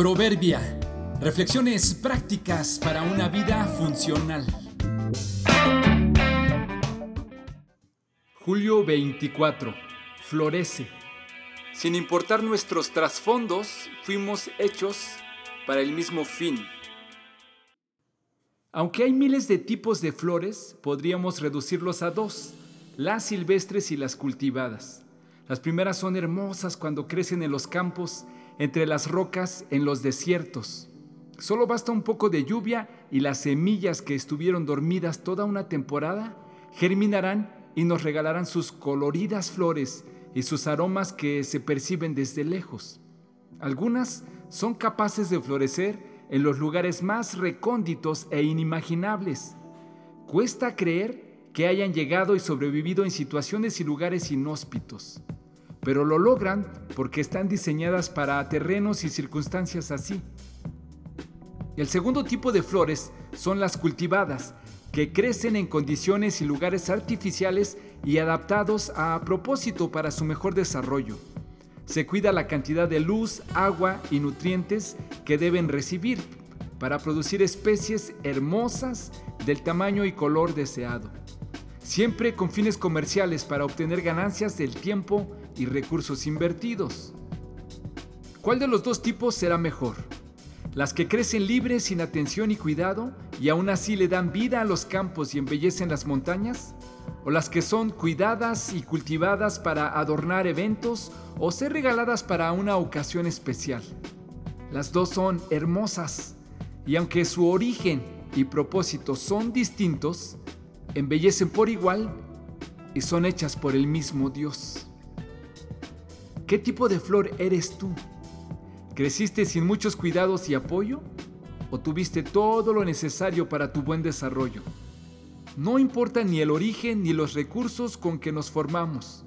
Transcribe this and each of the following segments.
Proverbia. Reflexiones prácticas para una vida funcional. Julio 24. Florece. Sin importar nuestros trasfondos, fuimos hechos para el mismo fin. Aunque hay miles de tipos de flores, podríamos reducirlos a dos, las silvestres y las cultivadas. Las primeras son hermosas cuando crecen en los campos entre las rocas en los desiertos. Solo basta un poco de lluvia y las semillas que estuvieron dormidas toda una temporada germinarán y nos regalarán sus coloridas flores y sus aromas que se perciben desde lejos. Algunas son capaces de florecer en los lugares más recónditos e inimaginables. Cuesta creer que hayan llegado y sobrevivido en situaciones y lugares inhóspitos pero lo logran porque están diseñadas para terrenos y circunstancias así. El segundo tipo de flores son las cultivadas, que crecen en condiciones y lugares artificiales y adaptados a propósito para su mejor desarrollo. Se cuida la cantidad de luz, agua y nutrientes que deben recibir para producir especies hermosas del tamaño y color deseado. Siempre con fines comerciales para obtener ganancias del tiempo y recursos invertidos. ¿Cuál de los dos tipos será mejor? ¿Las que crecen libres sin atención y cuidado y aún así le dan vida a los campos y embellecen las montañas? ¿O las que son cuidadas y cultivadas para adornar eventos o ser regaladas para una ocasión especial? Las dos son hermosas y aunque su origen y propósito son distintos, embellecen por igual y son hechas por el mismo Dios. ¿Qué tipo de flor eres tú? ¿Creciste sin muchos cuidados y apoyo? ¿O tuviste todo lo necesario para tu buen desarrollo? No importa ni el origen ni los recursos con que nos formamos.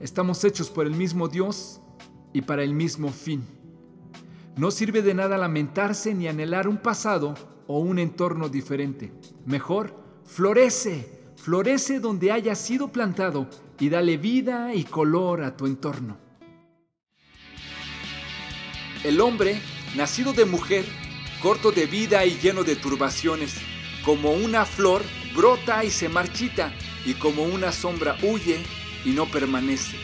Estamos hechos por el mismo Dios y para el mismo fin. No sirve de nada lamentarse ni anhelar un pasado o un entorno diferente. Mejor, florece, florece donde hayas sido plantado y dale vida y color a tu entorno. El hombre, nacido de mujer, corto de vida y lleno de turbaciones, como una flor, brota y se marchita, y como una sombra huye y no permanece.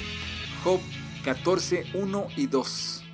Job 14, 1 y 2.